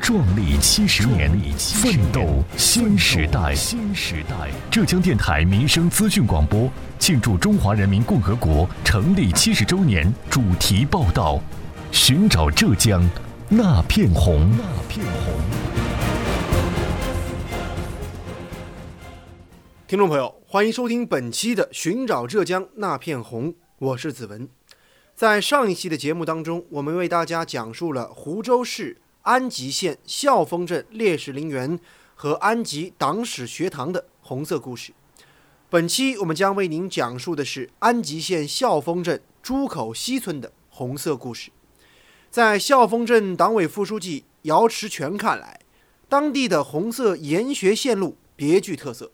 壮丽七十年，奋斗新时代。新时代，浙江电台民生资讯广播庆祝中华人民共和国成立七十周年主题报道：寻找浙江那片红。那片红。听众朋友，欢迎收听本期的《寻找浙江那片红》，我是子文。在上一期的节目当中，我们为大家讲述了湖州市。安吉县孝丰镇烈士陵园和安吉党史学堂的红色故事。本期我们将为您讲述的是安吉县孝丰镇朱口西村的红色故事。在孝丰镇党委副书记姚池全看来，当地的红色研学线路别具特色。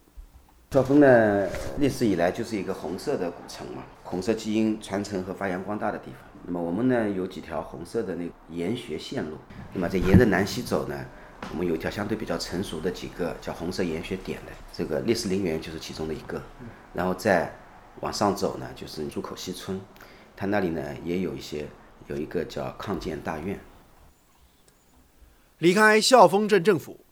孝丰呢，历史以来就是一个红色的古城嘛，红色基因传承和发扬光大的地方。那么我们呢有几条红色的那研学线路，那么在沿着南溪走呢，我们有一条相对比较成熟的几个叫红色研学点的，这个烈士陵园就是其中的一个，然后再往上走呢就是朱口西村，它那里呢也有一些有一个叫抗建大院。离开孝丰镇政府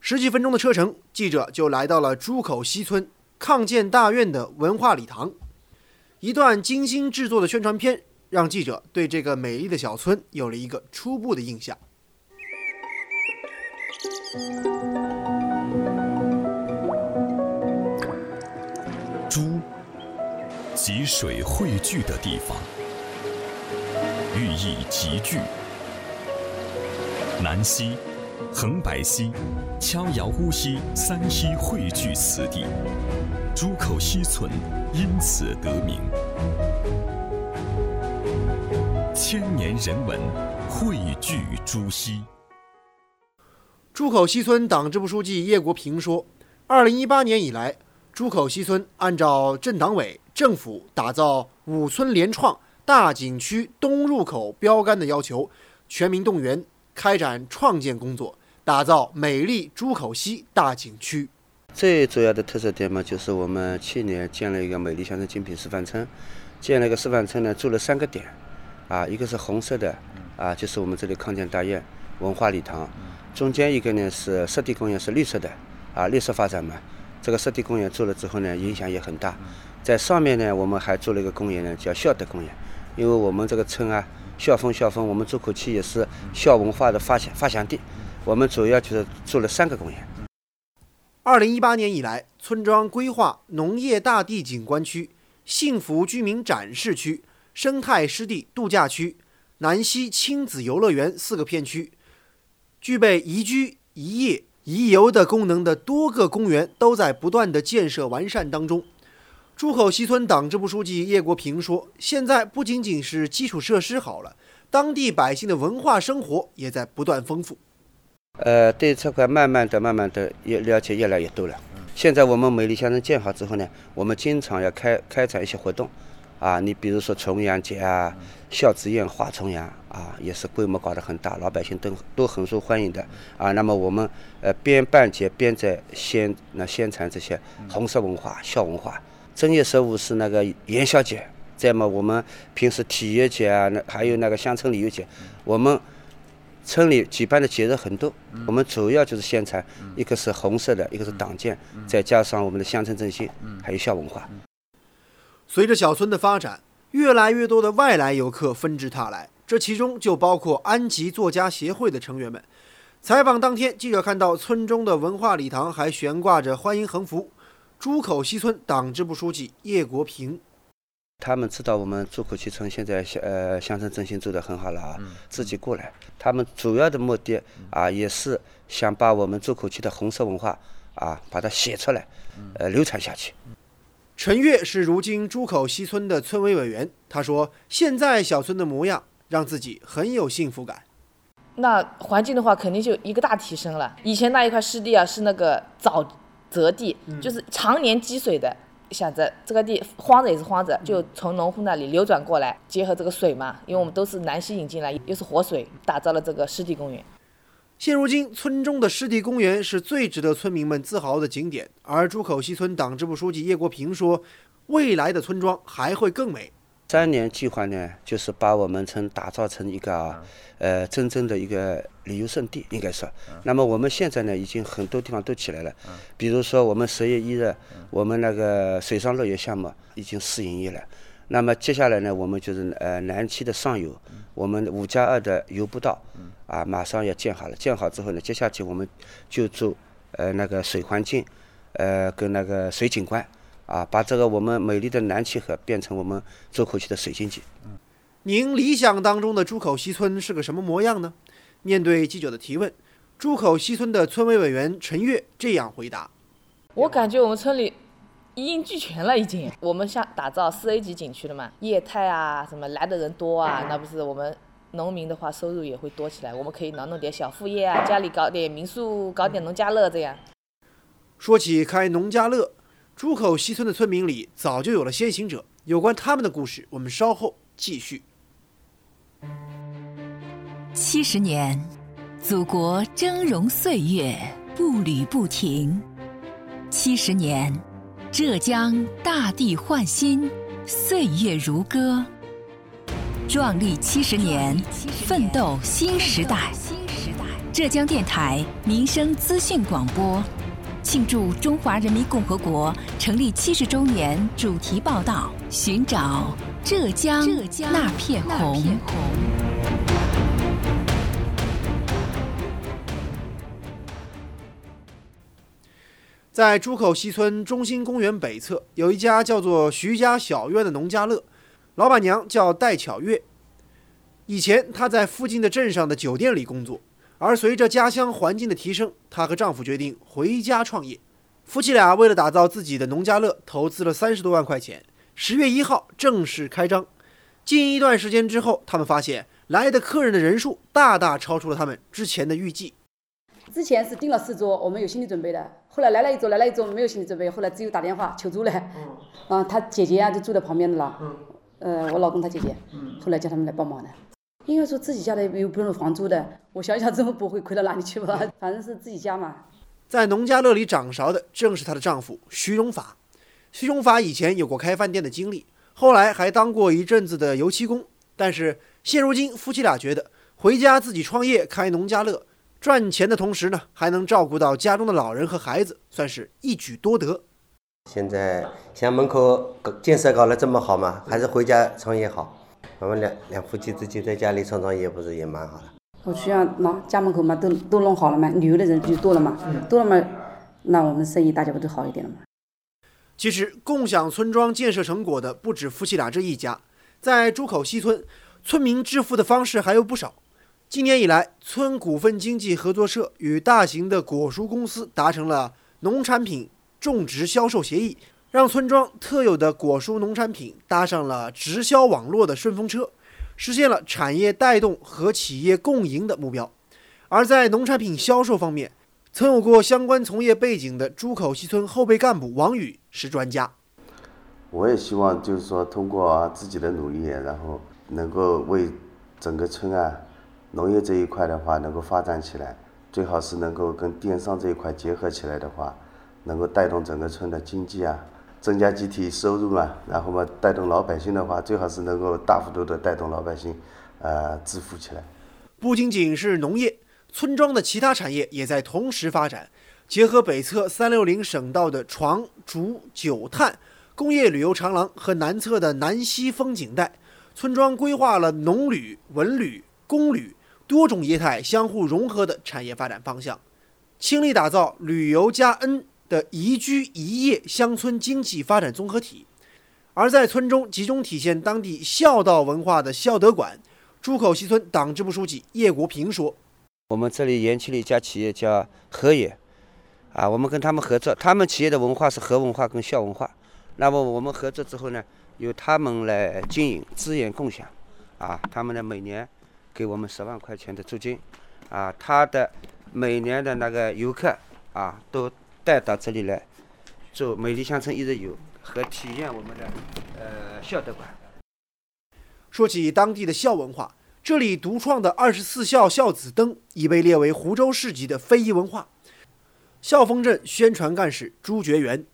十几分钟的车程，记者就来到了朱口西村抗建大院的文化礼堂，一段精心制作的宣传片。让记者对这个美丽的小村有了一个初步的印象。珠，集水汇聚的地方，寓意集聚。南溪、横白溪、敲窑乌溪三溪汇聚此地，珠口溪村因此得名。千年人文汇聚朱溪。朱口西村党支部书记叶国平说：“二零一八年以来，朱口西村按照镇党委、政府打造五村联创大景区东入口标杆的要求，全民动员开展创建工作，打造美丽朱口西大景区。最主要的特色点嘛，就是我们去年建了一个美丽乡村精品示范村，建了一个示范村呢，做了三个点。”啊，一个是红色的，啊，就是我们这里康健大院文化礼堂，中间一个呢是湿地公园，是绿色的，啊，绿色发展嘛。这个湿地公园做了之后呢，影响也很大。在上面呢，我们还做了一个公园呢，叫孝德公园，因为我们这个村啊，孝丰孝丰，我们朱口区也是孝文化的发祥发祥地。我们主要就是做了三个公园。二零一八年以来，村庄规划农业大地景观区、幸福居民展示区。生态湿地度假区、南溪亲子游乐园四个片区，具备宜居、宜业、宜游的功能的多个公园都在不断的建设完善当中。朱口西村党支部书记叶国平说：“现在不仅仅是基础设施好了，当地百姓的文化生活也在不断丰富。”呃，对这块慢慢的、慢慢的也了解越来越多了。现在我们美丽乡村建好之后呢，我们经常要开开展一些活动。啊，你比如说重阳节啊，孝子宴花重阳啊，也是规模搞得很大，老百姓都都很受欢迎的啊。那么我们呃边办节边在宣那宣传这些红色文化、孝文化。正月十五是那个元宵节，再么我们平时体育节啊，那还有那个乡村旅游节，我们村里举办的节日很多。我们主要就是宣传，一个是红色的，一个是党建，再加上我们的乡村振兴，还有孝文化。随着小村的发展，越来越多的外来游客纷至沓来，这其中就包括安吉作家协会的成员们。采访当天，记者看到村中的文化礼堂还悬挂着欢迎横幅。朱口西村党支部书记叶国平，他们知道我们朱口西村现在乡呃乡村振兴做得很好了啊，自己过来。他们主要的目的啊，也是想把我们朱口区的红色文化啊，把它写出来，呃，流传下去。陈月是如今朱口西村的村委委员。他说：“现在小村的模样让自己很有幸福感。那环境的话，肯定就一个大提升了。以前那一块湿地啊，是那个沼泽地，就是常年积水的。想着这个地荒着也是荒着，就从农户那里流转过来，结合这个水嘛，因为我们都是南溪引进来，又是活水，打造了这个湿地公园。现如今，村中的湿地公园是最值得村民们自豪的景点。而朱口西村党支部书记叶国平说：“未来的村庄还会更美。”三年计划呢，就是把我们村打造成一个啊，呃，真正的一个旅游胜地，应该说。那么我们现在呢，已经很多地方都起来了。比如说，我们十月一日，我们那个水上乐园项目已经试营业了。那么接下来呢，我们就是呃南溪的上游，我们五加二的游步道，啊，马上要建好了。建好之后呢，接下去我们就做呃那个水环境，呃跟那个水景观。啊，把这个我们美丽的南溪河变成我们周口溪的水经济。您理想当中的朱口西村是个什么模样呢？面对记者的提问，朱口西村的村委委员陈月这样回答：“我感觉我们村里一应俱全了，已经。我们像打造四 A 级景区了嘛，业态啊，什么来的人多啊，那不是我们农民的话收入也会多起来。我们可以弄弄点小副业啊，家里搞点民宿，搞点农家乐这样。”说起开农家乐。朱口西村的村民里早就有了先行者，有关他们的故事，我们稍后继续。七十年，祖国峥嵘岁月步履不停；七十年，浙江大地焕新，岁月如歌。壮丽七十年，奋斗新时代。浙江电台民生资讯广播。庆祝中华人民共和国成立七十周年主题报道：寻找浙江那片红。在朱口西村中心公园北侧，有一家叫做徐家小院的农家乐，老板娘叫戴巧月。以前她在附近的镇上的酒店里工作。而随着家乡环境的提升，她和丈夫决定回家创业。夫妻俩为了打造自己的农家乐，投资了三十多万块钱。十月一号正式开张。近一段时间之后，他们发现来的客人的人数大大超出了他们之前的预计。之前是订了四桌，我们有心理准备的。后来来了一桌，来了一桌没有心理准备，后来只有打电话求助了。嗯。啊，他姐姐啊就住在旁边的了。嗯。呃，我老公他姐姐。嗯。后来叫他们来帮忙的。应该说自己家的又不用房租的，我想想怎么不会亏到哪里去吧？反正是自己家嘛。在农家乐里掌勺的正是她的丈夫徐荣法。徐荣法以前有过开饭店的经历，后来还当过一阵子的油漆工。但是现如今，夫妻俩觉得回家自己创业开农家乐，赚钱的同时呢，还能照顾到家中的老人和孩子，算是一举多得。现在像门口建设搞得这么好嘛，还是回家创业好。我们两两夫妻自己在家里创创业，不是也蛮好的？我需要那家门口嘛，都都弄好了嘛，旅游的人就多了嘛，多了嘛，那我们生意大家不都好一点了嘛？其实共享村庄建设成果的不止夫妻俩这一家，在朱口西村，村民致富的方式还有不少。今年以来，村股份经济合作社与大型的果蔬公司达成了农产品种植销售协议。让村庄特有的果蔬农产品搭上了直销网络的顺风车，实现了产业带动和企业共赢的目标。而在农产品销售方面，曾有过相关从业背景的朱口西村后备干部王宇是专家。我也希望就是说通过自己的努力，然后能够为整个村啊农业这一块的话能够发展起来，最好是能够跟电商这一块结合起来的话，能够带动整个村的经济啊。增加集体收入嘛，然后嘛，带动老百姓的话，最好是能够大幅度的带动老百姓，呃，致富起来。不仅仅是农业，村庄的其他产业也在同时发展。结合北侧三六零省道的床、竹、酒、炭工业旅游长廊和南侧的南溪风景带，村庄规划了农旅、文旅、工旅多种业态相互融合的产业发展方向，倾力打造旅游加 N。的宜居宜业乡村经济发展综合体，而在村中集中体现当地孝道文化的孝德馆，朱口西村党支部书记叶国平说：“我们这里延期了一家企业叫和野，啊，我们跟他们合作，他们企业的文化是和文化跟孝文化。那么我们合作之后呢，由他们来经营，资源共享，啊，他们呢每年给我们十万块钱的租金，啊，他的每年的那个游客啊都。”带到这里来做美丽乡村一日游和体验我们的呃孝德馆。说起当地的孝文化，这里独创的二十四孝孝子灯已被列为湖州市级的非遗文化。孝丰镇宣传干事朱觉元。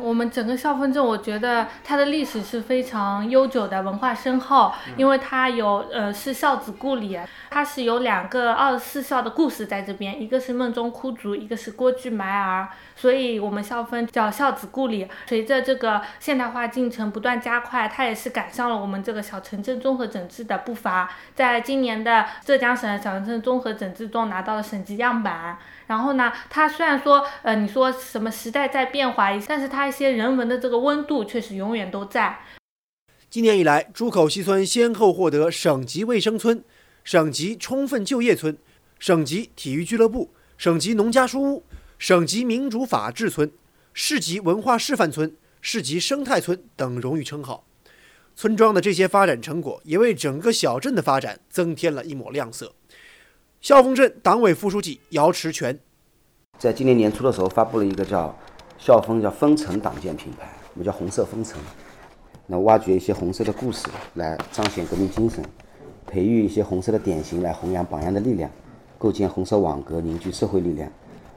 我们整个孝丰镇，我觉得它的历史是非常悠久的，文化深厚，因为它有呃是孝子故里，它是有两个二十四孝的故事在这边，一个是梦中哭竹，一个是郭巨埋儿，所以我们孝丰叫孝子故里。随着这个现代化进程不断加快，它也是赶上了我们这个小城镇综合整治的步伐，在今年的浙江省小城镇综合整治中拿到了省级样板。然后呢，它虽然说，呃，你说什么时代在变化，但是它一些人文的这个温度却是永远都在。今年以来，朱口西村先后获得省级卫生村、省级充分就业村、省级体育俱乐部、省级农家书屋、省级民主法治村、市级文化示范村、市级生态村等荣誉称号。村庄的这些发展成果，也为整个小镇的发展增添了一抹亮色。孝丰镇党委副书记姚池泉，在今年年初的时候，发布了一个叫“校风叫丰城党建品牌”，我们叫“红色丰城”。那挖掘一些红色的故事，来彰显革命精神；培育一些红色的典型，来弘扬榜样的力量；构建红色网格，凝聚社会力量。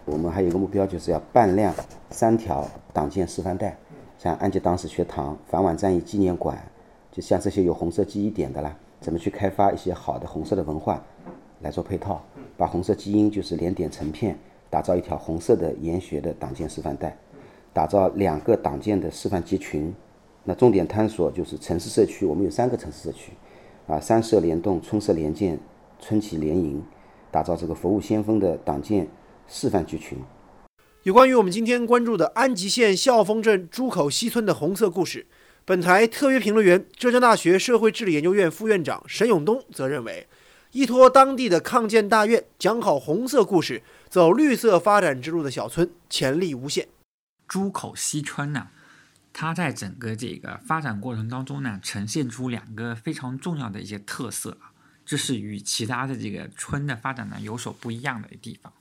我们还有一个目标，就是要办亮三条党建示范带，像安吉党史学堂、反皖战役纪念馆，就像这些有红色记忆点的啦，怎么去开发一些好的红色的文化？来做配套，把红色基因就是连点成片，打造一条红色的研学的党建示范带，打造两个党建的示范集群。那重点探索就是城市社区，我们有三个城市社区，啊，三社联动、村社联建、村企联营，打造这个服务先锋的党建示范集群。有关于我们今天关注的安吉县孝丰镇朱口西村的红色故事，本台特约评论员、浙江大学社会治理研究院副院长沈永东则认为。依托当地的抗建大院，讲好红色故事，走绿色发展之路的小村，潜力无限。朱口西村呢，它在整个这个发展过程当中呢，呈现出两个非常重要的一些特色啊，这是与其他的这个村的发展呢有所不一样的地方。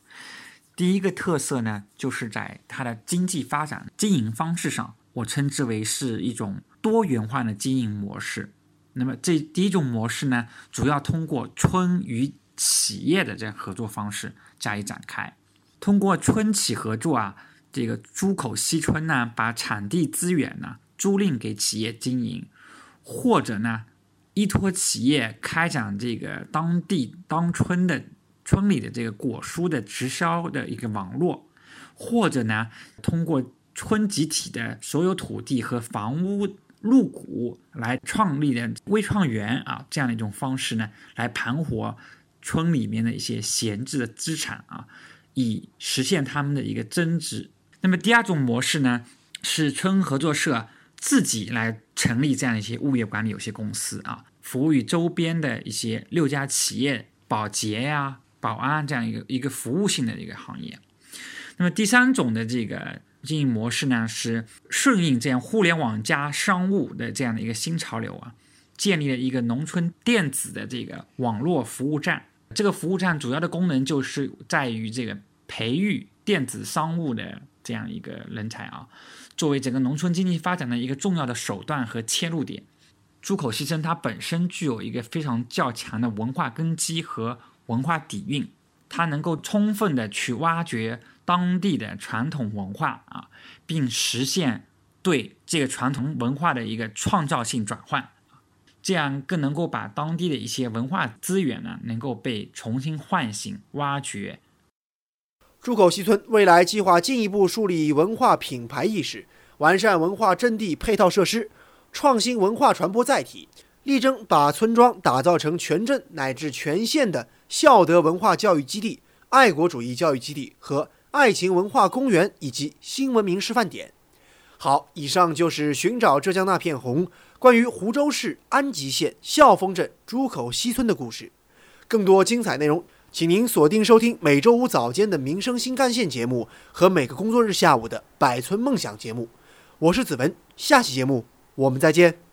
第一个特色呢，就是在它的经济发展经营方式上，我称之为是一种多元化的经营模式。那么这第一种模式呢，主要通过村与企业的这样合作方式加以展开。通过村企合作啊，这个朱口西村呢，把产地资源呢租赁给企业经营，或者呢依托企业开展这个当地当村的村里的这个果蔬的直销的一个网络，或者呢通过村集体的所有土地和房屋。入股来创立的微创园啊，这样的一种方式呢，来盘活村里面的一些闲置的资产啊，以实现他们的一个增值。那么第二种模式呢，是村合作社自己来成立这样一些物业管理有限公司啊，服务于周边的一些六家企业保洁呀、保安这样一个一个服务性的一个行业。那么第三种的这个。经营模式呢是顺应这样互联网加商务的这样的一个新潮流啊，建立了一个农村电子的这个网络服务站。这个服务站主要的功能就是在于这个培育电子商务的这样一个人才啊，作为整个农村经济发展的一个重要的手段和切入点。朱口西村它本身具有一个非常较强的文化根基和文化底蕴，它能够充分的去挖掘。当地的传统文化啊，并实现对这个传统文化的一个创造性转换，这样更能够把当地的一些文化资源呢，能够被重新唤醒、挖掘。朱口西村未来计划进一步树立文化品牌意识，完善文化阵地配套设施，创新文化传播载体，力争把村庄打造成全镇乃至全县的孝德文化教育基地、爱国主义教育基地和。爱情文化公园以及新文明示范点。好，以上就是寻找浙江那片红关于湖州市安吉县孝丰镇朱口西村的故事。更多精彩内容，请您锁定收听每周五早间的《民生新干线》节目和每个工作日下午的《百村梦想》节目。我是子文，下期节目我们再见。